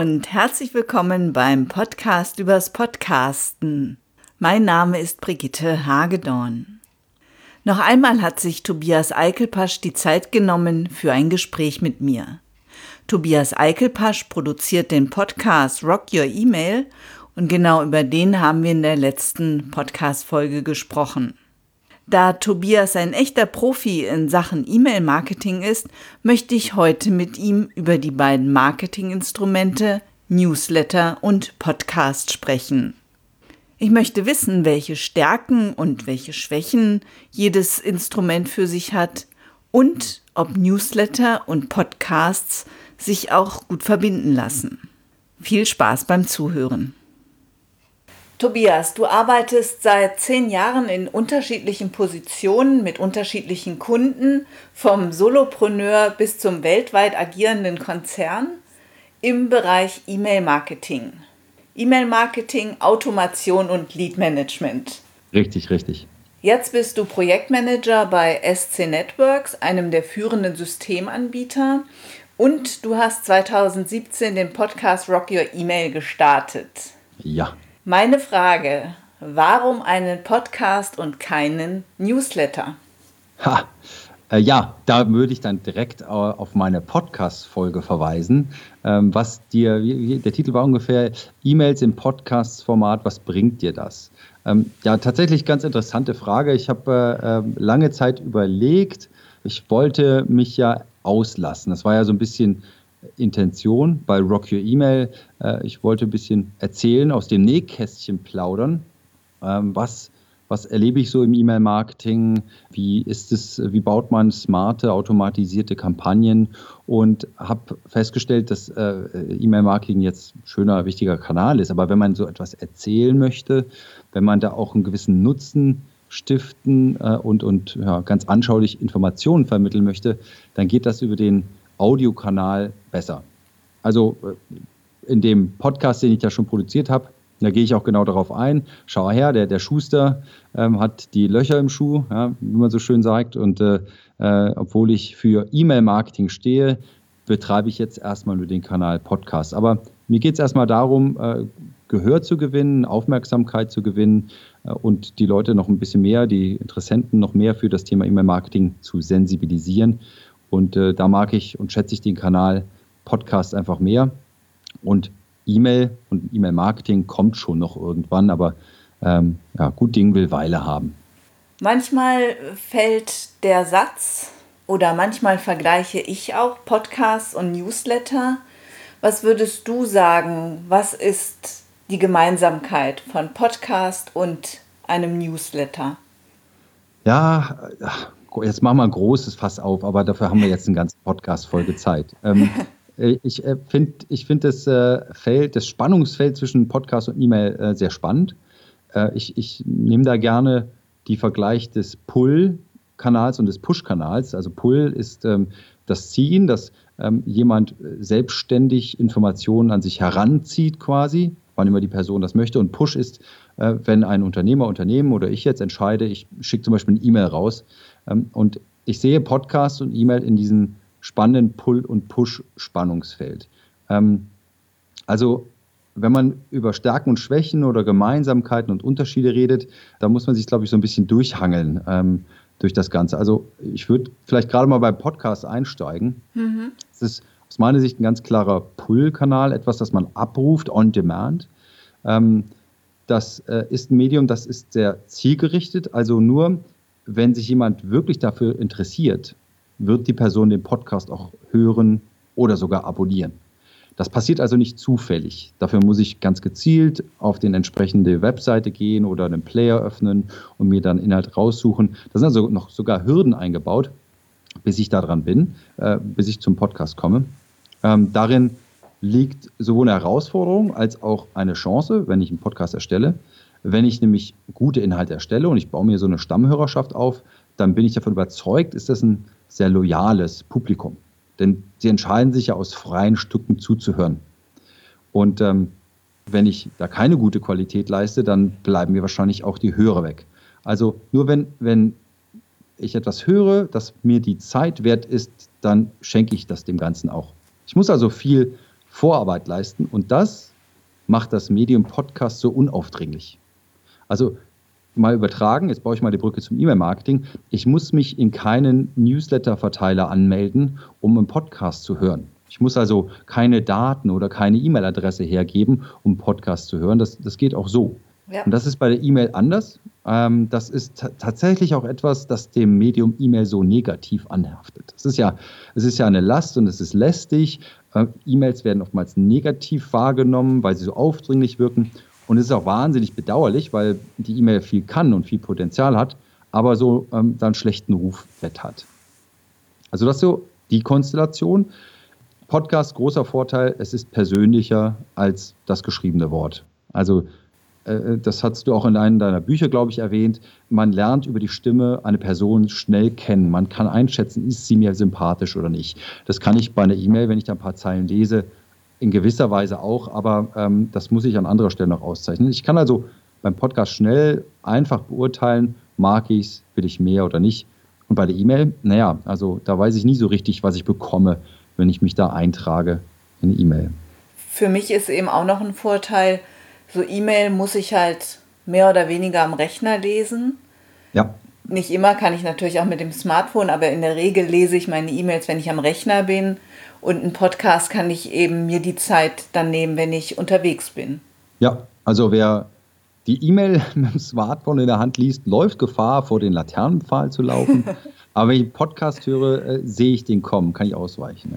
und herzlich willkommen beim Podcast übers Podcasten. Mein Name ist Brigitte Hagedorn. Noch einmal hat sich Tobias Eichelpasch die Zeit genommen für ein Gespräch mit mir. Tobias Eichelpasch produziert den Podcast Rock Your Email und genau über den haben wir in der letzten Podcast-Folge gesprochen. Da Tobias ein echter Profi in Sachen E-Mail-Marketing ist, möchte ich heute mit ihm über die beiden Marketinginstrumente Newsletter und Podcast sprechen. Ich möchte wissen, welche Stärken und welche Schwächen jedes Instrument für sich hat und ob Newsletter und Podcasts sich auch gut verbinden lassen. Viel Spaß beim Zuhören. Tobias, du arbeitest seit zehn Jahren in unterschiedlichen Positionen mit unterschiedlichen Kunden, vom Solopreneur bis zum weltweit agierenden Konzern im Bereich E-Mail-Marketing. E-Mail-Marketing, Automation und Lead-Management. Richtig, richtig. Jetzt bist du Projektmanager bei SC Networks, einem der führenden Systemanbieter. Und du hast 2017 den Podcast Rock Your Email gestartet. Ja. Meine Frage, warum einen Podcast und keinen Newsletter? Ha, äh, ja, da würde ich dann direkt auf meine Podcast-Folge verweisen. Ähm, was dir, der Titel war ungefähr E-Mails im Podcast-Format, was bringt dir das? Ähm, ja, tatsächlich ganz interessante Frage. Ich habe äh, ähm, lange Zeit überlegt, ich wollte mich ja auslassen. Das war ja so ein bisschen Intention bei Rock Your Email. Äh, ich wollte ein bisschen erzählen, aus dem Nähkästchen plaudern. Ähm, was, was erlebe ich so im E-Mail-Marketing? Wie ist es, wie baut man smarte, automatisierte Kampagnen? Und habe festgestellt, dass äh, E-Mail-Marketing jetzt ein schöner, wichtiger Kanal ist. Aber wenn man so etwas erzählen möchte, wenn man da auch einen gewissen Nutzen stiften äh, und, und ja, ganz anschaulich Informationen vermitteln möchte, dann geht das über den Audiokanal besser. Also äh, in dem Podcast, den ich ja schon produziert habe, da gehe ich auch genau darauf ein. Schau her, der, der Schuster ähm, hat die Löcher im Schuh, ja, wie man so schön sagt. Und äh, äh, obwohl ich für E-Mail-Marketing stehe, betreibe ich jetzt erstmal nur den Kanal Podcast. Aber mir geht es erstmal darum, äh, Gehör zu gewinnen, Aufmerksamkeit zu gewinnen äh, und die Leute noch ein bisschen mehr, die Interessenten noch mehr für das Thema E-Mail-Marketing zu sensibilisieren. Und äh, da mag ich und schätze ich den Kanal Podcast einfach mehr. Und E-Mail und E-Mail-Marketing kommt schon noch irgendwann, aber ähm, ja, gut Ding will Weile haben. Manchmal fällt der Satz oder manchmal vergleiche ich auch Podcasts und Newsletter. Was würdest du sagen, was ist die Gemeinsamkeit von Podcast und einem Newsletter? Ja, jetzt machen wir ein großes Fass auf, aber dafür haben wir jetzt eine ganze Podcast-Folge Zeit. Ähm, äh, ich äh, finde ich find das äh, Feld, das Spannungsfeld zwischen Podcast und E-Mail äh, sehr spannend. Äh, ich ich nehme da gerne die Vergleich des Pull-Kanals und des Push-Kanals. Also Pull ist ähm, das Ziehen, dass ähm, jemand selbstständig Informationen an sich heranzieht quasi, wann immer die Person das möchte. Und Push ist, äh, wenn ein Unternehmer, Unternehmen oder ich jetzt entscheide, ich schicke zum Beispiel eine E-Mail raus, ähm, und ich sehe Podcast und E-Mail in diesem spannenden Pull- und Push-Spannungsfeld. Ähm, also wenn man über Stärken und Schwächen oder Gemeinsamkeiten und Unterschiede redet, da muss man sich, glaube ich, so ein bisschen durchhangeln ähm, durch das Ganze. Also ich würde vielleicht gerade mal beim Podcast einsteigen. Mhm. Es ist aus meiner Sicht ein ganz klarer Pull-Kanal, etwas, das man abruft on demand. Ähm, das äh, ist ein Medium, das ist sehr zielgerichtet, also nur wenn sich jemand wirklich dafür interessiert, wird die Person den Podcast auch hören oder sogar abonnieren. Das passiert also nicht zufällig. Dafür muss ich ganz gezielt auf den entsprechende Webseite gehen oder einen Player öffnen und mir dann Inhalt raussuchen. Da sind also noch sogar Hürden eingebaut, bis ich daran bin, äh, bis ich zum Podcast komme. Ähm, darin liegt sowohl eine Herausforderung als auch eine Chance, wenn ich einen Podcast erstelle. Wenn ich nämlich gute Inhalte erstelle und ich baue mir so eine Stammhörerschaft auf, dann bin ich davon überzeugt, ist das ein sehr loyales Publikum. Denn sie entscheiden sich ja aus freien Stücken zuzuhören. Und ähm, wenn ich da keine gute Qualität leiste, dann bleiben mir wahrscheinlich auch die Hörer weg. Also nur wenn, wenn ich etwas höre, das mir die Zeit wert ist, dann schenke ich das dem Ganzen auch. Ich muss also viel Vorarbeit leisten und das macht das Medium Podcast so unaufdringlich. Also mal übertragen, jetzt baue ich mal die Brücke zum E-Mail-Marketing. Ich muss mich in keinen Newsletter-Verteiler anmelden, um einen Podcast zu hören. Ich muss also keine Daten oder keine E-Mail-Adresse hergeben, um einen Podcast zu hören. Das, das geht auch so. Ja. Und das ist bei der E-Mail anders. Ähm, das ist tatsächlich auch etwas, das dem Medium E-Mail so negativ anhaftet. Es ist ja, es ist ja eine Last und es ist lästig. Äh, E-Mails werden oftmals negativ wahrgenommen, weil sie so aufdringlich wirken. Und es ist auch wahnsinnig bedauerlich, weil die E-Mail viel kann und viel Potenzial hat, aber so ähm, dann schlechten Ruf hat. Also das ist so die Konstellation. Podcast, großer Vorteil, es ist persönlicher als das geschriebene Wort. Also das hast du auch in einem deiner Bücher, glaube ich, erwähnt, man lernt über die Stimme eine Person schnell kennen. Man kann einschätzen, ist sie mir sympathisch oder nicht. Das kann ich bei einer E-Mail, wenn ich da ein paar Zeilen lese, in gewisser Weise auch, aber ähm, das muss ich an anderer Stelle noch auszeichnen. Ich kann also beim Podcast schnell einfach beurteilen, mag ich es, will ich mehr oder nicht. Und bei der E-Mail, naja, also da weiß ich nie so richtig, was ich bekomme, wenn ich mich da eintrage in E-Mail. Für mich ist eben auch noch ein Vorteil, so E-Mail muss ich halt mehr oder weniger am Rechner lesen. Ja. Nicht immer kann ich natürlich auch mit dem Smartphone, aber in der Regel lese ich meine E-Mails, wenn ich am Rechner bin. Und einen Podcast kann ich eben mir die Zeit dann nehmen, wenn ich unterwegs bin. Ja, also wer die E-Mail mit dem Smartphone in der Hand liest, läuft Gefahr, vor den Laternenpfahl zu laufen. aber wenn ich einen Podcast höre, äh, sehe ich den kommen, kann ich ausweichen.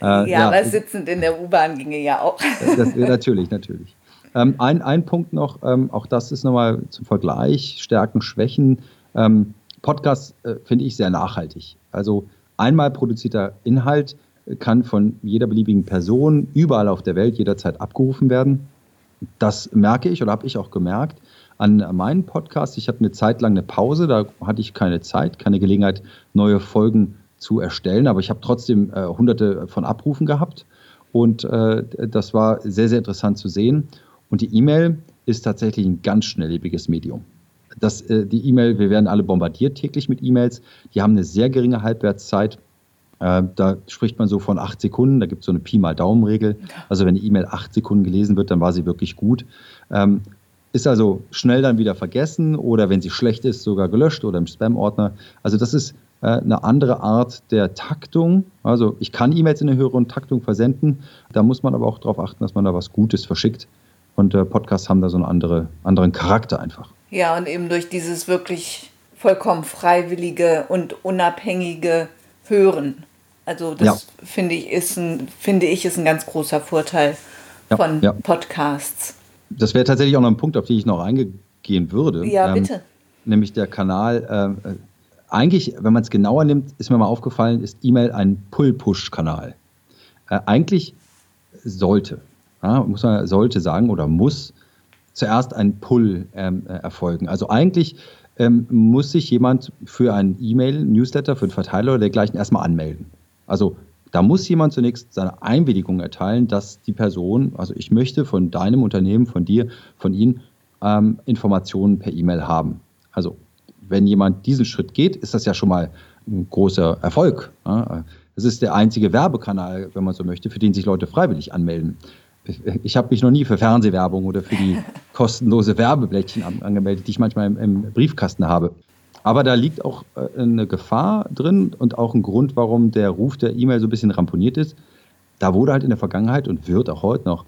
Ja, äh, ja, ja aber sitzend in der U-Bahn ginge ja auch. Das, natürlich, natürlich. Ähm, ein, ein Punkt noch, ähm, auch das ist nochmal zum Vergleich, Stärken, Schwächen. Ähm, Podcast äh, finde ich sehr nachhaltig. Also einmal produzierter Inhalt kann von jeder beliebigen Person überall auf der Welt jederzeit abgerufen werden. Das merke ich oder habe ich auch gemerkt an meinen Podcast. Ich hatte eine Zeit lang eine Pause, da hatte ich keine Zeit, keine Gelegenheit, neue Folgen zu erstellen, aber ich habe trotzdem äh, hunderte von Abrufen gehabt und äh, das war sehr, sehr interessant zu sehen. Und die E-Mail ist tatsächlich ein ganz schnelllebiges Medium. Das, äh, die E-Mail, wir werden alle bombardiert täglich mit E-Mails. Die haben eine sehr geringe Halbwertszeit. Äh, da spricht man so von acht Sekunden. Da gibt es so eine Pi mal Daumen-Regel. Also wenn die E-Mail acht Sekunden gelesen wird, dann war sie wirklich gut. Ähm, ist also schnell dann wieder vergessen oder wenn sie schlecht ist, sogar gelöscht oder im Spam-Ordner. Also das ist äh, eine andere Art der Taktung. Also ich kann E-Mails in eine höhere Taktung versenden. Da muss man aber auch darauf achten, dass man da was Gutes verschickt. Und äh, Podcasts haben da so einen andere, anderen Charakter einfach. Ja, und eben durch dieses wirklich vollkommen freiwillige und unabhängige Hören. Also das ja. finde ich ist ein, finde ich ist ein ganz großer Vorteil ja, von ja. Podcasts. Das wäre tatsächlich auch noch ein Punkt, auf den ich noch eingehen würde. Ja, ähm, bitte. Nämlich der Kanal. Äh, eigentlich, wenn man es genauer nimmt, ist mir mal aufgefallen, ist E-Mail ein Pull-Push-Kanal. Äh, eigentlich sollte, ja, muss man sollte sagen oder muss zuerst ein Pull ähm, äh, erfolgen. Also eigentlich ähm, muss sich jemand für ein E-Mail, Newsletter, für einen Verteiler oder dergleichen erstmal anmelden. Also da muss jemand zunächst seine Einwilligung erteilen, dass die Person, also ich möchte von deinem Unternehmen, von dir, von Ihnen ähm, Informationen per E-Mail haben. Also wenn jemand diesen Schritt geht, ist das ja schon mal ein großer Erfolg. Ja? Das ist der einzige Werbekanal, wenn man so möchte, für den sich Leute freiwillig anmelden ich habe mich noch nie für Fernsehwerbung oder für die kostenlose Werbeblättchen angemeldet, die ich manchmal im, im Briefkasten habe. Aber da liegt auch äh, eine Gefahr drin und auch ein Grund, warum der Ruf der E-Mail so ein bisschen ramponiert ist. Da wurde halt in der Vergangenheit und wird auch heute noch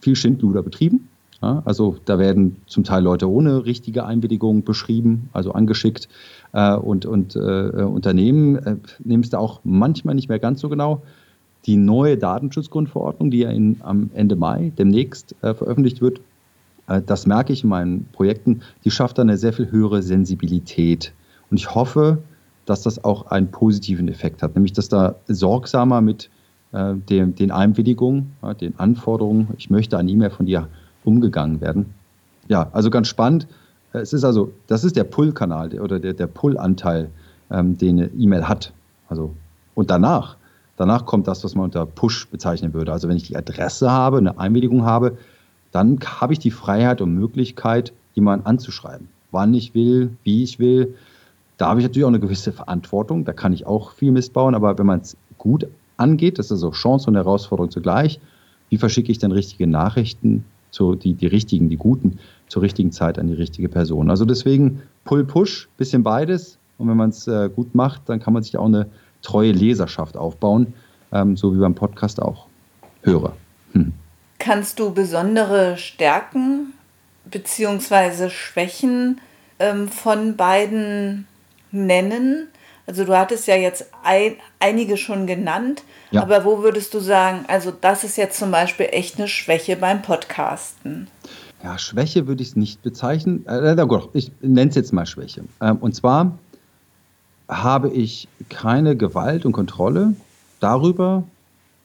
viel Schindluder betrieben. Ja, also da werden zum Teil Leute ohne richtige Einwilligung beschrieben, also angeschickt. Äh, und und äh, Unternehmen äh, nehmen es da auch manchmal nicht mehr ganz so genau die neue Datenschutzgrundverordnung, die ja in, am Ende Mai demnächst äh, veröffentlicht wird, äh, das merke ich in meinen Projekten, die schafft dann eine sehr viel höhere Sensibilität. Und ich hoffe, dass das auch einen positiven Effekt hat, nämlich dass da sorgsamer mit äh, den, den Einwilligungen, ja, den Anforderungen, ich möchte ein E-Mail von dir umgegangen werden. Ja, also ganz spannend. Es ist also, das ist der Pull-Kanal oder der, der Pull-Anteil, ähm, den eine E-Mail hat. Also, und danach Danach kommt das, was man unter Push bezeichnen würde. Also wenn ich die Adresse habe, eine Einwilligung habe, dann habe ich die Freiheit und Möglichkeit, jemanden anzuschreiben. Wann ich will, wie ich will. Da habe ich natürlich auch eine gewisse Verantwortung. Da kann ich auch viel Mist bauen. Aber wenn man es gut angeht, das ist so Chance und Herausforderung zugleich, wie verschicke ich denn richtige Nachrichten, zu, die, die richtigen, die guten, zur richtigen Zeit an die richtige Person. Also deswegen Pull-Push, bisschen beides. Und wenn man es äh, gut macht, dann kann man sich auch eine treue Leserschaft aufbauen, ähm, so wie beim Podcast auch. Hörer. Hm. Kannst du besondere Stärken bzw. Schwächen ähm, von beiden nennen? Also du hattest ja jetzt ein, einige schon genannt, ja. aber wo würdest du sagen, also das ist jetzt zum Beispiel echt eine Schwäche beim Podcasten? Ja, Schwäche würde ich es nicht bezeichnen. Äh, gut, ich nenne es jetzt mal Schwäche. Ähm, und zwar habe ich keine Gewalt und Kontrolle darüber,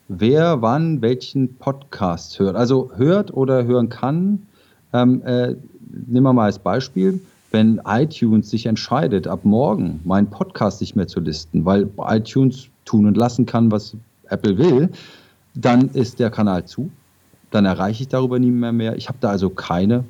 wer wann welchen Podcast hört. Also hört oder hören kann. Ähm, äh, nehmen wir mal als Beispiel, wenn iTunes sich entscheidet, ab morgen meinen Podcast nicht mehr zu listen, weil iTunes tun und lassen kann, was Apple will, dann ist der Kanal zu. Dann erreiche ich darüber nie mehr mehr. Ich habe da also keine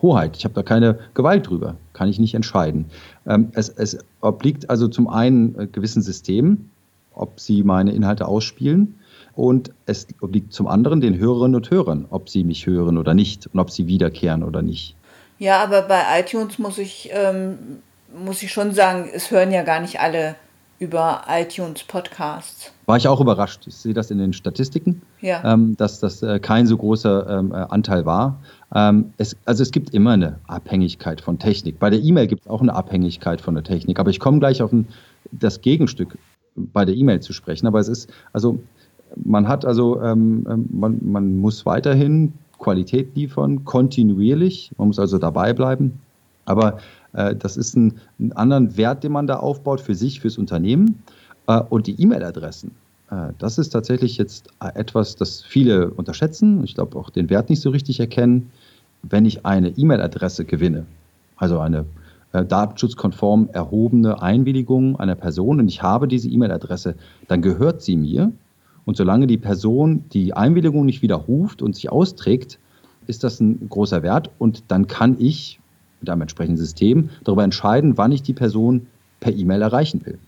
Hoheit. Ich habe da keine Gewalt drüber. Kann ich nicht entscheiden. Ähm, es, es obliegt also zum einen äh, gewissen Systemen, ob sie meine Inhalte ausspielen. Und es obliegt zum anderen den Hörerinnen und Hörern, ob sie mich hören oder nicht und ob sie wiederkehren oder nicht. Ja, aber bei iTunes muss ich, ähm, muss ich schon sagen, es hören ja gar nicht alle über iTunes Podcasts. War ich auch überrascht. Ich sehe das in den Statistiken, ja. ähm, dass das äh, kein so großer ähm, äh, Anteil war. Ähm, es, also es gibt immer eine Abhängigkeit von Technik. Bei der E-Mail gibt es auch eine Abhängigkeit von der Technik. Aber ich komme gleich auf ein, das Gegenstück bei der E-Mail zu sprechen. Aber es ist, also man hat also, ähm, ähm, man, man muss weiterhin Qualität liefern, kontinuierlich. Man muss also dabei bleiben. Aber das ist ein, ein anderen Wert, den man da aufbaut für sich, fürs Unternehmen. Äh, und die E-Mail-Adressen, äh, das ist tatsächlich jetzt etwas, das viele unterschätzen. Ich glaube auch den Wert nicht so richtig erkennen. Wenn ich eine E-Mail-Adresse gewinne, also eine äh, datenschutzkonform erhobene Einwilligung einer Person und ich habe diese E-Mail-Adresse, dann gehört sie mir und solange die Person die Einwilligung nicht widerruft und sich austrägt, ist das ein großer Wert. Und dann kann ich mit einem entsprechenden System darüber entscheiden, wann ich die Person per E-Mail erreichen will.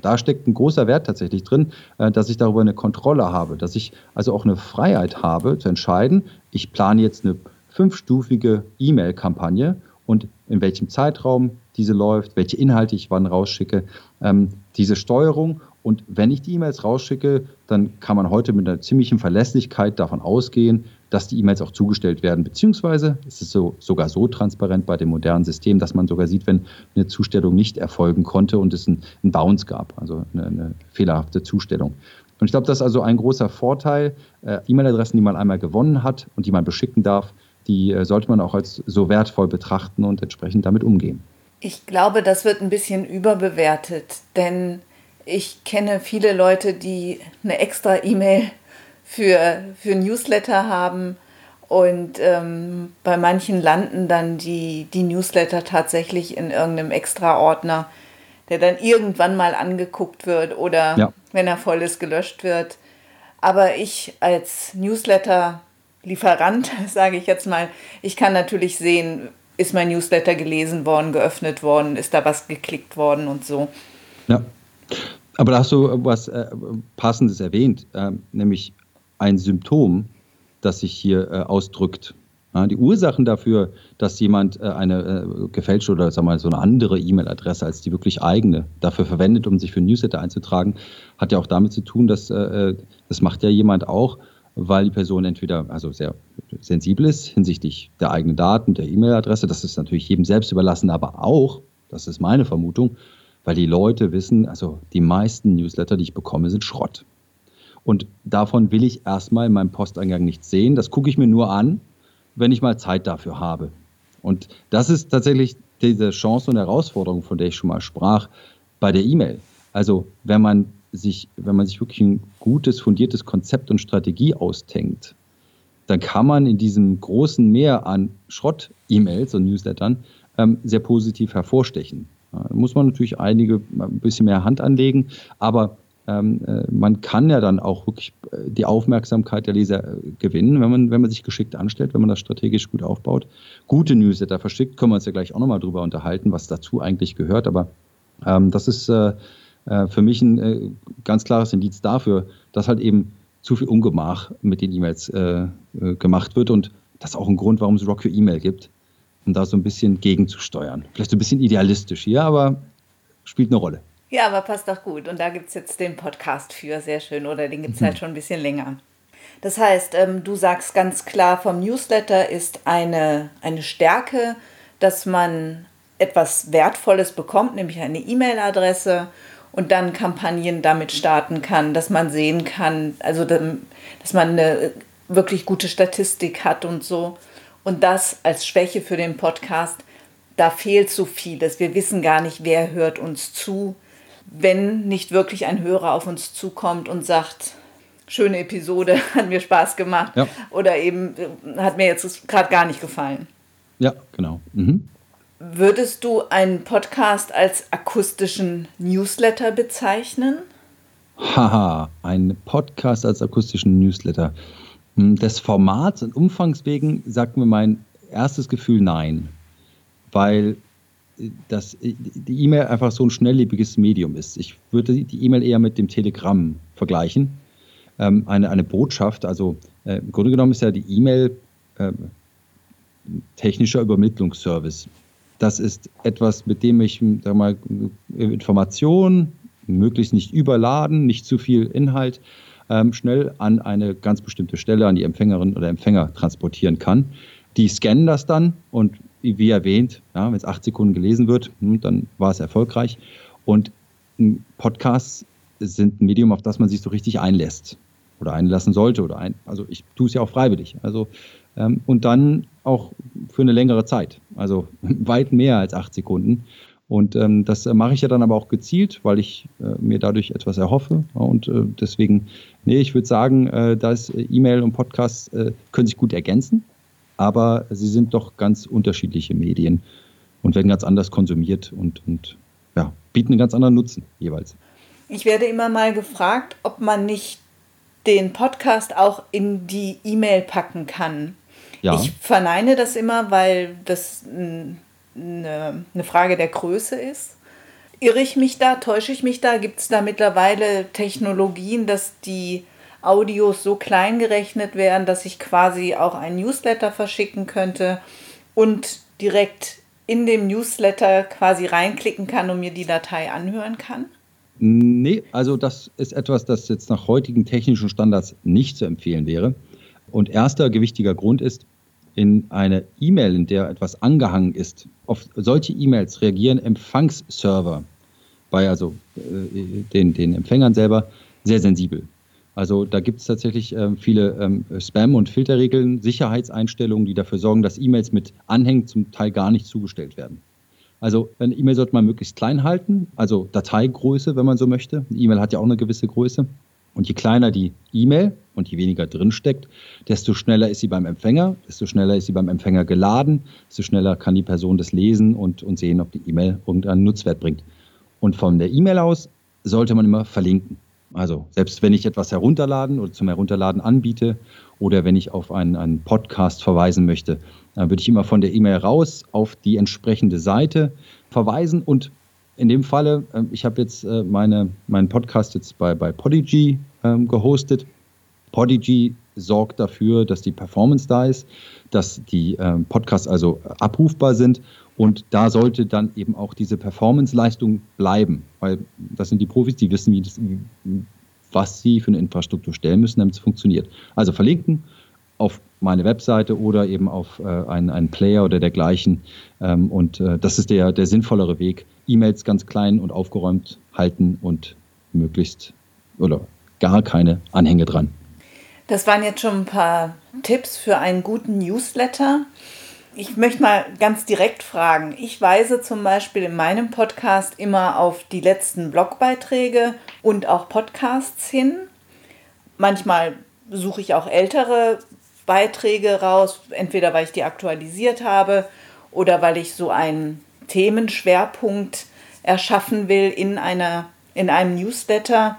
Da steckt ein großer Wert tatsächlich drin, äh, dass ich darüber eine Kontrolle habe, dass ich also auch eine Freiheit habe zu entscheiden, ich plane jetzt eine fünfstufige E-Mail-Kampagne und in welchem Zeitraum diese läuft, welche Inhalte ich wann rausschicke. Ähm, diese Steuerung und wenn ich die E-Mails rausschicke, dann kann man heute mit einer ziemlichen Verlässlichkeit davon ausgehen, dass die E-Mails auch zugestellt werden. Beziehungsweise ist es so, sogar so transparent bei dem modernen System, dass man sogar sieht, wenn eine Zustellung nicht erfolgen konnte und es einen, Bounce gab, also eine, eine fehlerhafte Zustellung. Und ich glaube, das ist also ein großer Vorteil. Äh, E-Mail-Adressen, die man einmal gewonnen hat und die man beschicken darf, die äh, sollte man auch als so wertvoll betrachten und entsprechend damit umgehen. Ich glaube, das wird ein bisschen überbewertet, denn ich kenne viele Leute, die eine extra E-Mail für, für Newsletter haben und ähm, bei manchen landen dann die, die Newsletter tatsächlich in irgendeinem Extra-Ordner, der dann irgendwann mal angeguckt wird oder ja. wenn er voll ist, gelöscht wird. Aber ich als Newsletter-Lieferant, sage ich jetzt mal, ich kann natürlich sehen, ist mein Newsletter gelesen worden, geöffnet worden, ist da was geklickt worden und so. Ja. Aber da hast du was äh, Passendes erwähnt, äh, nämlich ein Symptom, das sich hier äh, ausdrückt. Ja, die Ursachen dafür, dass jemand äh, eine äh, gefälschte oder sagen wir mal, so eine andere E-Mail-Adresse als die wirklich eigene dafür verwendet, um sich für Newsletter einzutragen, hat ja auch damit zu tun, dass äh, das macht ja jemand auch, weil die Person entweder also sehr sensibel ist hinsichtlich der eigenen Daten, der E-Mail-Adresse. Das ist natürlich jedem selbst überlassen, aber auch, das ist meine Vermutung, weil die Leute wissen, also die meisten Newsletter, die ich bekomme, sind Schrott. Und davon will ich erstmal in meinem Posteingang nichts sehen. Das gucke ich mir nur an, wenn ich mal Zeit dafür habe. Und das ist tatsächlich diese Chance und Herausforderung, von der ich schon mal sprach, bei der E-Mail. Also wenn man sich, wenn man sich wirklich ein gutes, fundiertes Konzept und Strategie austenkt, dann kann man in diesem großen Meer an Schrott-E-Mails und Newslettern ähm, sehr positiv hervorstechen. Da muss man natürlich einige ein bisschen mehr Hand anlegen, aber ähm, äh, man kann ja dann auch wirklich äh, die Aufmerksamkeit der Leser äh, gewinnen, wenn man, wenn man sich geschickt anstellt, wenn man das strategisch gut aufbaut. Gute Newsletter verschickt, können wir uns ja gleich auch nochmal drüber unterhalten, was dazu eigentlich gehört, aber ähm, das ist äh, für mich ein äh, ganz klares Indiz dafür, dass halt eben zu viel Ungemach mit den E-Mails äh, gemacht wird. Und das ist auch ein Grund, warum es Rock für E-Mail gibt, um da so ein bisschen gegenzusteuern. Vielleicht so ein bisschen idealistisch hier, aber spielt eine Rolle. Ja, aber passt doch gut. Und da gibt es jetzt den Podcast für, sehr schön. Oder den gibt es mhm. halt schon ein bisschen länger. Das heißt, ähm, du sagst ganz klar, vom Newsletter ist eine, eine Stärke, dass man etwas Wertvolles bekommt, nämlich eine E-Mail-Adresse und dann Kampagnen damit starten kann, dass man sehen kann, also dass man eine wirklich gute Statistik hat und so. Und das als Schwäche für den Podcast, da fehlt so vieles. Wir wissen gar nicht, wer hört uns zu, wenn nicht wirklich ein Hörer auf uns zukommt und sagt, schöne Episode, hat mir Spaß gemacht ja. oder eben hat mir jetzt gerade gar nicht gefallen. Ja, genau. Mhm. Würdest du einen Podcast als akustischen Newsletter bezeichnen? Haha, ein Podcast als akustischen Newsletter. Hm, des Formats und Umfangs wegen sagt mir mein erstes Gefühl nein, weil äh, das, äh, die E-Mail einfach so ein schnelllebiges Medium ist. Ich würde die E-Mail eher mit dem Telegramm vergleichen. Ähm, eine, eine Botschaft, also äh, im Grunde genommen ist ja die E-Mail äh, technischer Übermittlungsservice. Das ist etwas, mit dem ich sag mal, Informationen, möglichst nicht überladen, nicht zu viel Inhalt, ähm, schnell an eine ganz bestimmte Stelle, an die Empfängerin oder Empfänger transportieren kann. Die scannen das dann und wie erwähnt, ja, wenn es acht Sekunden gelesen wird, hm, dann war es erfolgreich. Und Podcasts sind ein Medium, auf das man sich so richtig einlässt oder einlassen sollte. Oder ein, also ich tue es ja auch freiwillig. Also ähm, und dann auch für eine längere Zeit, also weit mehr als acht Sekunden. Und ähm, das mache ich ja dann aber auch gezielt, weil ich äh, mir dadurch etwas erhoffe. Und äh, deswegen, nee, ich würde sagen, äh, dass E-Mail und Podcast äh, können sich gut ergänzen, aber sie sind doch ganz unterschiedliche Medien und werden ganz anders konsumiert und, und ja, bieten einen ganz anderen Nutzen jeweils. Ich werde immer mal gefragt, ob man nicht den Podcast auch in die E-Mail packen kann. Ja. Ich verneine das immer, weil das eine, eine Frage der Größe ist. Irre ich mich da, täusche ich mich da? Gibt es da mittlerweile Technologien, dass die Audios so klein gerechnet werden, dass ich quasi auch ein Newsletter verschicken könnte und direkt in dem Newsletter quasi reinklicken kann und mir die Datei anhören kann? Nee, also das ist etwas, das jetzt nach heutigen technischen Standards nicht zu empfehlen wäre. Und erster gewichtiger Grund ist, in eine E-Mail, in der etwas angehangen ist, auf solche E-Mails reagieren Empfangsserver bei also äh, den, den Empfängern selber sehr sensibel. Also da gibt es tatsächlich äh, viele ähm, Spam- und Filterregeln, Sicherheitseinstellungen, die dafür sorgen, dass E-Mails mit Anhängen zum Teil gar nicht zugestellt werden. Also eine E-Mail sollte man möglichst klein halten, also Dateigröße, wenn man so möchte. Eine E-Mail hat ja auch eine gewisse Größe. Und je kleiner die E-Mail und je weniger drinsteckt, desto schneller ist sie beim Empfänger, desto schneller ist sie beim Empfänger geladen, desto schneller kann die Person das lesen und, und sehen, ob die E-Mail irgendeinen Nutzwert bringt. Und von der E-Mail aus sollte man immer verlinken. Also selbst wenn ich etwas herunterladen oder zum Herunterladen anbiete oder wenn ich auf einen, einen Podcast verweisen möchte, dann würde ich immer von der E-Mail raus auf die entsprechende Seite verweisen und in dem Falle, äh, ich habe jetzt äh, meine, meinen Podcast jetzt bei, bei Podigy ähm, gehostet. Podigy sorgt dafür, dass die Performance da ist, dass die ähm, Podcasts also abrufbar sind und da sollte dann eben auch diese Performance-Leistung bleiben, weil das sind die Profis, die wissen, das, was sie für eine Infrastruktur stellen müssen, damit es funktioniert. Also verlinken auf meine Webseite oder eben auf äh, einen, einen Player oder dergleichen. Ähm, und äh, das ist der, der sinnvollere Weg. E-Mails ganz klein und aufgeräumt halten und möglichst oder gar keine Anhänge dran. Das waren jetzt schon ein paar Tipps für einen guten Newsletter. Ich möchte mal ganz direkt fragen. Ich weise zum Beispiel in meinem Podcast immer auf die letzten Blogbeiträge und auch Podcasts hin. Manchmal suche ich auch ältere Beiträge raus, entweder weil ich die aktualisiert habe oder weil ich so einen Themenschwerpunkt erschaffen will in, einer, in einem Newsletter.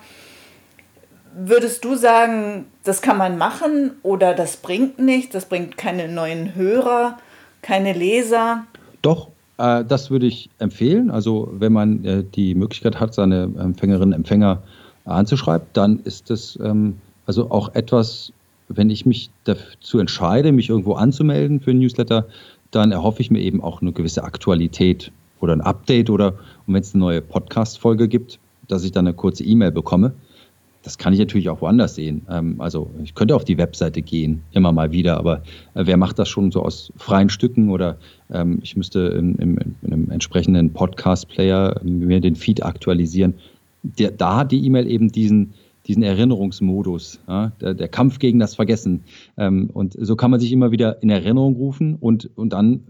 Würdest du sagen, das kann man machen oder das bringt nichts, das bringt keine neuen Hörer, keine Leser? Doch, äh, das würde ich empfehlen. Also wenn man äh, die Möglichkeit hat, seine Empfängerinnen und Empfänger anzuschreiben, dann ist das ähm, also auch etwas, wenn ich mich dazu entscheide, mich irgendwo anzumelden für ein Newsletter, dann erhoffe ich mir eben auch eine gewisse Aktualität oder ein Update oder wenn es eine neue Podcast-Folge gibt, dass ich dann eine kurze E-Mail bekomme. Das kann ich natürlich auch woanders sehen. Ähm, also ich könnte auf die Webseite gehen, immer mal wieder, aber äh, wer macht das schon so aus freien Stücken oder ähm, ich müsste in, in, in einem entsprechenden Podcast-Player mir den Feed aktualisieren. Der, da hat die E-Mail eben diesen, diesen Erinnerungsmodus, ja, der, der, Kampf gegen das Vergessen. Ähm, und so kann man sich immer wieder in Erinnerung rufen und, und dann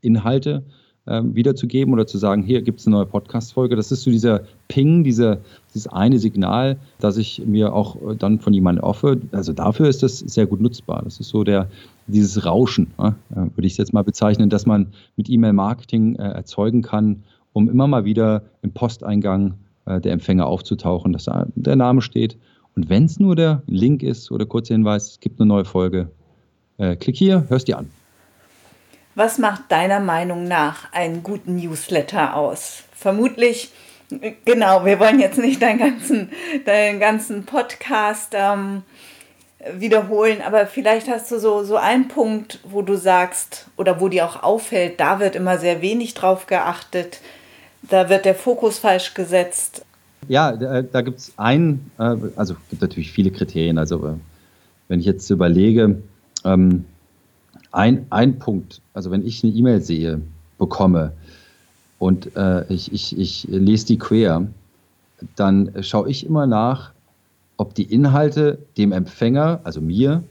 Inhalte ähm, wiederzugeben oder zu sagen, hier gibt es eine neue Podcast-Folge. Das ist so dieser Ping, dieser, dieses eine Signal, das ich mir auch äh, dann von jemandem hoffe. Also dafür ist das sehr gut nutzbar. Das ist so der, dieses Rauschen, ja, äh, würde ich es jetzt mal bezeichnen, dass man mit E-Mail-Marketing äh, erzeugen kann, um immer mal wieder im Posteingang äh, der Empfänger aufzutauchen, dass da der Name steht. Und wenn es nur der Link ist oder kurzer Hinweis, es gibt eine neue Folge, äh, klick hier, hörst dir an. Was macht deiner Meinung nach einen guten Newsletter aus? Vermutlich, genau, wir wollen jetzt nicht deinen ganzen, deinen ganzen Podcast ähm, wiederholen, aber vielleicht hast du so, so einen Punkt, wo du sagst oder wo dir auch auffällt, da wird immer sehr wenig drauf geachtet, da wird der Fokus falsch gesetzt. Ja, da, da gibt es einen, äh, also gibt natürlich viele Kriterien. Also äh, wenn ich jetzt überlege, ähm, ein, ein Punkt, also wenn ich eine E-Mail sehe, bekomme und äh, ich, ich, ich lese die quer, dann schaue ich immer nach, ob die Inhalte dem Empfänger, also mir,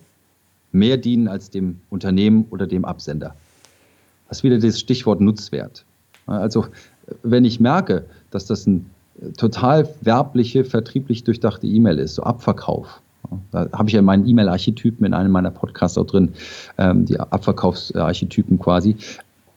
mehr dienen als dem Unternehmen oder dem Absender. Das ist wieder das Stichwort Nutzwert. Also wenn ich merke, dass das ein total werbliche, vertrieblich durchdachte E-Mail ist, so Abverkauf, da habe ich ja meinen E-Mail-Archetypen in einem meiner Podcasts auch drin, ähm, die Abverkaufsarchetypen quasi.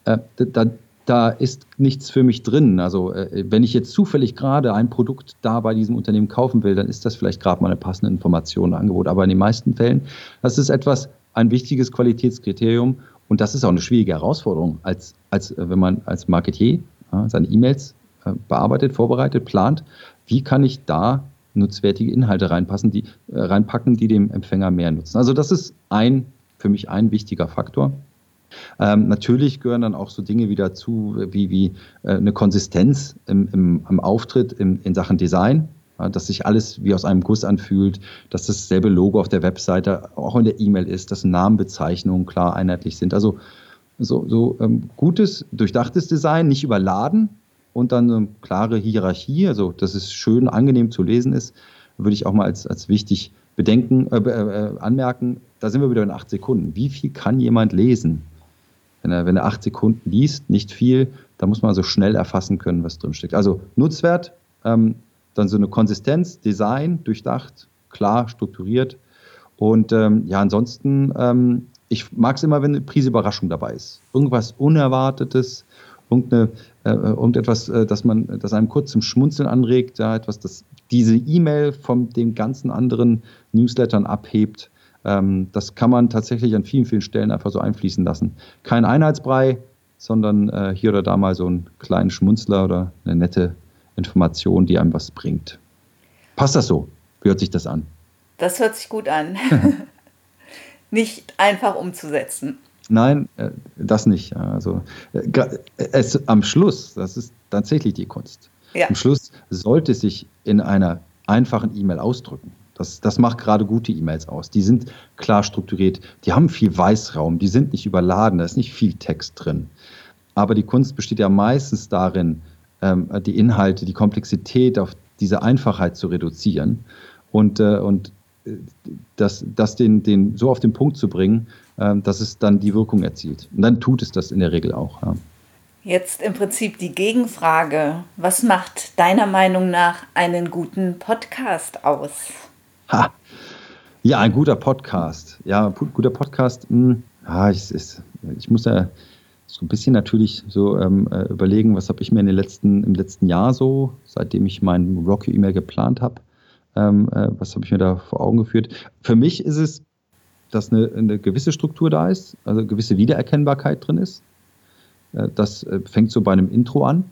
Äh, da, da ist nichts für mich drin. Also äh, wenn ich jetzt zufällig gerade ein Produkt da bei diesem Unternehmen kaufen will, dann ist das vielleicht gerade mal eine passende Information, ein Angebot. Aber in den meisten Fällen, das ist etwas, ein wichtiges Qualitätskriterium und das ist auch eine schwierige Herausforderung, als, als äh, wenn man als Marketier ja, seine E-Mails äh, bearbeitet, vorbereitet, plant. Wie kann ich da nutzwertige Inhalte reinpassen, die, äh, reinpacken, die dem Empfänger mehr nutzen. Also das ist ein, für mich ein wichtiger Faktor. Ähm, natürlich gehören dann auch so Dinge wieder zu, wie, wie äh, eine Konsistenz im, im, im Auftritt im, in Sachen Design, ja, dass sich alles wie aus einem Guss anfühlt, dass dasselbe Logo auf der Webseite auch in der E-Mail ist, dass Namenbezeichnungen klar einheitlich sind. Also so, so ähm, gutes, durchdachtes Design, nicht überladen, und dann eine klare Hierarchie, also dass es schön, angenehm zu lesen ist, würde ich auch mal als, als wichtig bedenken, äh, äh, anmerken. Da sind wir wieder in acht Sekunden. Wie viel kann jemand lesen? Wenn er, wenn er acht Sekunden liest, nicht viel, da muss man also schnell erfassen können, was drinsteckt. Also Nutzwert, ähm, dann so eine Konsistenz, Design, durchdacht, klar, strukturiert. Und ähm, ja, ansonsten, ähm, ich mag es immer, wenn eine Prise Überraschung dabei ist. Irgendwas Unerwartetes, irgendeine, äh, irgendetwas, äh, das man, das einem kurz zum Schmunzeln anregt, ja, etwas, das diese E-Mail von den ganzen anderen Newslettern abhebt. Ähm, das kann man tatsächlich an vielen, vielen Stellen einfach so einfließen lassen. Kein Einheitsbrei, sondern äh, hier oder da mal so einen kleinen Schmunzler oder eine nette Information, die einem was bringt. Passt das so? Wie hört sich das an? Das hört sich gut an. Nicht einfach umzusetzen. Nein, äh, das nicht. Also äh, es, am Schluss, das ist tatsächlich die Kunst. Ja. Am Schluss sollte es sich in einer einfachen E-Mail ausdrücken. Das, das macht gerade gute E-Mails aus. Die sind klar strukturiert, die haben viel Weißraum, die sind nicht überladen, da ist nicht viel Text drin. Aber die Kunst besteht ja meistens darin, ähm, die Inhalte, die Komplexität auf diese Einfachheit zu reduzieren und, äh, und das, das den, den so auf den Punkt zu bringen, äh, dass es dann die Wirkung erzielt. Und dann tut es das in der Regel auch. Ja. Jetzt im Prinzip die Gegenfrage. Was macht deiner Meinung nach einen guten Podcast aus? Ha. Ja, ein guter Podcast. Ja, guter Podcast. Mh, hm, ja, ich, ich, ich muss ja so ein bisschen natürlich so ähm, äh, überlegen, was habe ich mir in den letzten, im letzten Jahr so, seitdem ich meinen Rocky E-Mail geplant habe, ähm, äh, was habe ich mir da vor Augen geführt? Für mich ist es, dass eine, eine gewisse Struktur da ist, also eine gewisse Wiedererkennbarkeit drin ist. Äh, das äh, fängt so bei einem Intro an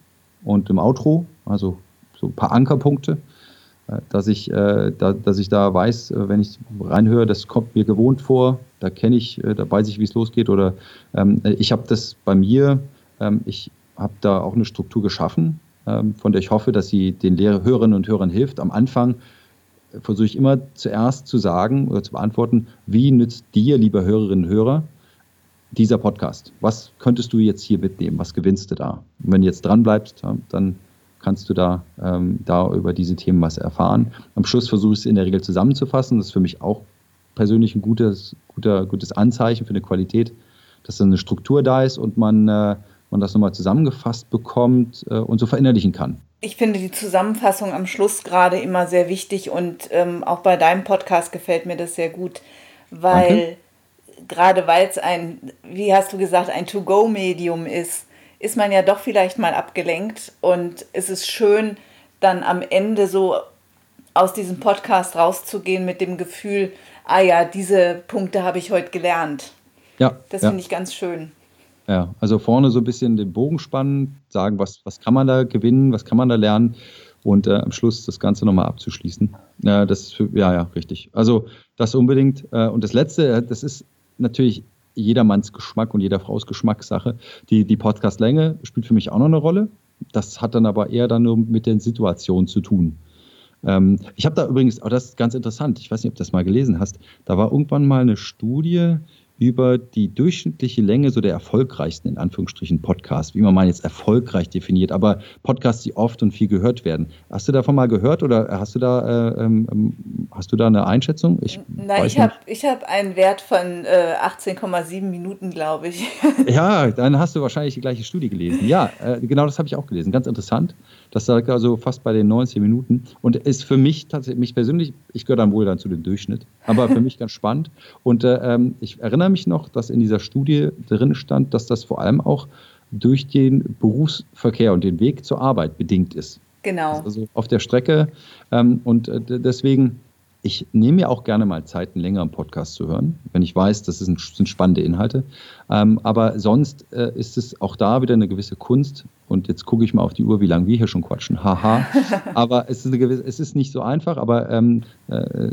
und im Outro, also so ein paar Ankerpunkte. dass ich, äh, da, dass ich da weiß, äh, wenn ich reinhöre, das kommt mir gewohnt vor, da kenne ich, äh, da weiß ich, wie es losgeht. Oder ähm, ich habe das bei mir, ähm, ich habe da auch eine Struktur geschaffen, ähm, von der ich hoffe, dass sie den Lehrer, Hörerinnen und Hörern hilft. Am Anfang versuche ich immer zuerst zu sagen oder zu beantworten, wie nützt dir, lieber Hörerinnen und Hörer, dieser Podcast? Was könntest du jetzt hier mitnehmen? Was gewinnst du da? Und wenn du jetzt dran bleibst, dann kannst du da, ähm, da über diese Themen was erfahren. Am Schluss versuche ich es in der Regel zusammenzufassen. Das ist für mich auch persönlich ein gutes, guter, gutes Anzeichen für eine Qualität, dass da eine Struktur da ist und man, äh, man das nochmal zusammengefasst bekommt äh, und so verinnerlichen kann. Ich finde die Zusammenfassung am Schluss gerade immer sehr wichtig und ähm, auch bei deinem Podcast gefällt mir das sehr gut, weil Danke. gerade weil es ein, wie hast du gesagt, ein To-Go-Medium ist, ist man ja doch vielleicht mal abgelenkt und es ist schön, dann am Ende so aus diesem Podcast rauszugehen mit dem Gefühl, ah ja, diese Punkte habe ich heute gelernt. Ja. Das ja. finde ich ganz schön. Ja, also vorne so ein bisschen den Bogen spannen, sagen, was, was kann man da gewinnen, was kann man da lernen und äh, am Schluss das Ganze nochmal abzuschließen. Ja, das für, ja, ja, richtig. Also das unbedingt. Äh, und das Letzte, äh, das ist natürlich jedermanns Geschmack und jeder Frau's Geschmackssache. Die, die Podcast-Länge spielt für mich auch noch eine Rolle. Das hat dann aber eher dann nur mit den Situationen zu tun. Ähm, ich habe da übrigens, auch das ist ganz interessant, ich weiß nicht, ob du das mal gelesen hast, da war irgendwann mal eine Studie, über die durchschnittliche Länge so der erfolgreichsten, in Anführungsstrichen, Podcasts, wie man mal jetzt erfolgreich definiert, aber Podcasts, die oft und viel gehört werden. Hast du davon mal gehört oder hast du da, äh, ähm, hast du da eine Einschätzung? Ich Nein, ich habe hab einen Wert von äh, 18,7 Minuten, glaube ich. ja, dann hast du wahrscheinlich die gleiche Studie gelesen. Ja, äh, genau das habe ich auch gelesen. Ganz interessant. Das lag also fast bei den 19 Minuten und ist für mich tatsächlich, mich persönlich, ich gehöre dann wohl dann zu dem Durchschnitt, aber für mich ganz spannend. Und äh, ähm, ich erinnere mich noch, dass in dieser Studie drin stand, dass das vor allem auch durch den Berufsverkehr und den Weg zur Arbeit bedingt ist. Genau. Also auf der Strecke. Ähm, und äh, deswegen ich nehme mir auch gerne mal Zeit, einen längeren Podcast zu hören, wenn ich weiß, das sind, sind spannende Inhalte. Ähm, aber sonst äh, ist es auch da wieder eine gewisse Kunst. Und jetzt gucke ich mal auf die Uhr, wie lange wir hier schon quatschen. Haha. aber es ist, eine gewisse, es ist nicht so einfach, aber ähm, äh,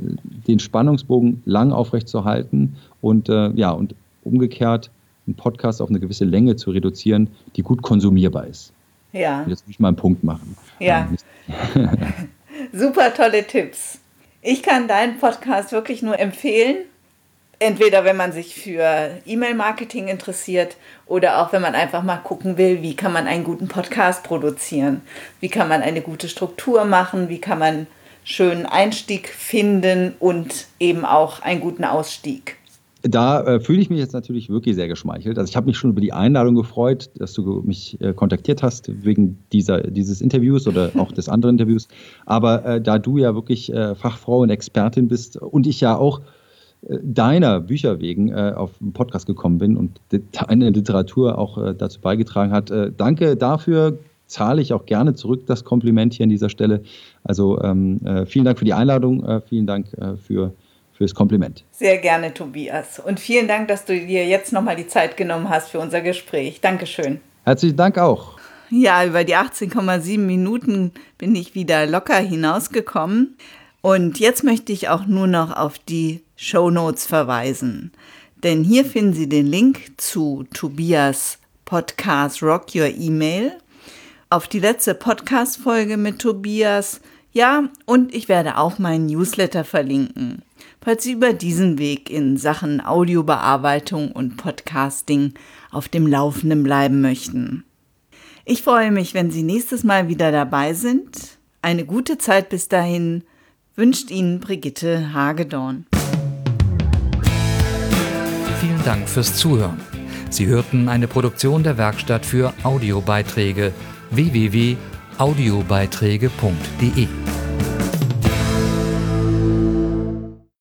den Spannungsbogen lang aufrechtzuerhalten und äh, ja, und umgekehrt einen Podcast auf eine gewisse Länge zu reduzieren, die gut konsumierbar ist. Ja. Jetzt muss ich mal einen Punkt machen. Ja. Super tolle Tipps. Ich kann deinen Podcast wirklich nur empfehlen. Entweder wenn man sich für E-Mail-Marketing interessiert oder auch wenn man einfach mal gucken will, wie kann man einen guten Podcast produzieren, wie kann man eine gute Struktur machen, wie kann man schönen Einstieg finden und eben auch einen guten Ausstieg. Da äh, fühle ich mich jetzt natürlich wirklich sehr geschmeichelt. Also ich habe mich schon über die Einladung gefreut, dass du mich äh, kontaktiert hast wegen dieser, dieses Interviews oder auch des anderen Interviews. Aber äh, da du ja wirklich äh, Fachfrau und Expertin bist und ich ja auch äh, deiner Bücher wegen äh, auf den Podcast gekommen bin und deine Literatur auch dazu beigetragen hat, danke dafür. Zahle ich auch gerne zurück das Kompliment hier an dieser Stelle. Also ähm, vielen Dank für die Einladung, vielen Dank für fürs Kompliment. Sehr gerne, Tobias. Und vielen Dank, dass du dir jetzt nochmal die Zeit genommen hast für unser Gespräch. Dankeschön. Herzlichen Dank auch. Ja, über die 18,7 Minuten bin ich wieder locker hinausgekommen. Und jetzt möchte ich auch nur noch auf die Show Notes verweisen. Denn hier finden Sie den Link zu Tobias Podcast Rock Your Email, auf die letzte Podcast-Folge mit Tobias, ja, und ich werde auch meinen Newsletter verlinken falls Sie über diesen Weg in Sachen Audiobearbeitung und Podcasting auf dem Laufenden bleiben möchten. Ich freue mich, wenn Sie nächstes Mal wieder dabei sind. Eine gute Zeit bis dahin wünscht Ihnen Brigitte Hagedorn. Vielen Dank fürs Zuhören. Sie hörten eine Produktion der Werkstatt für Audiobeiträge www.audiobeiträge.de.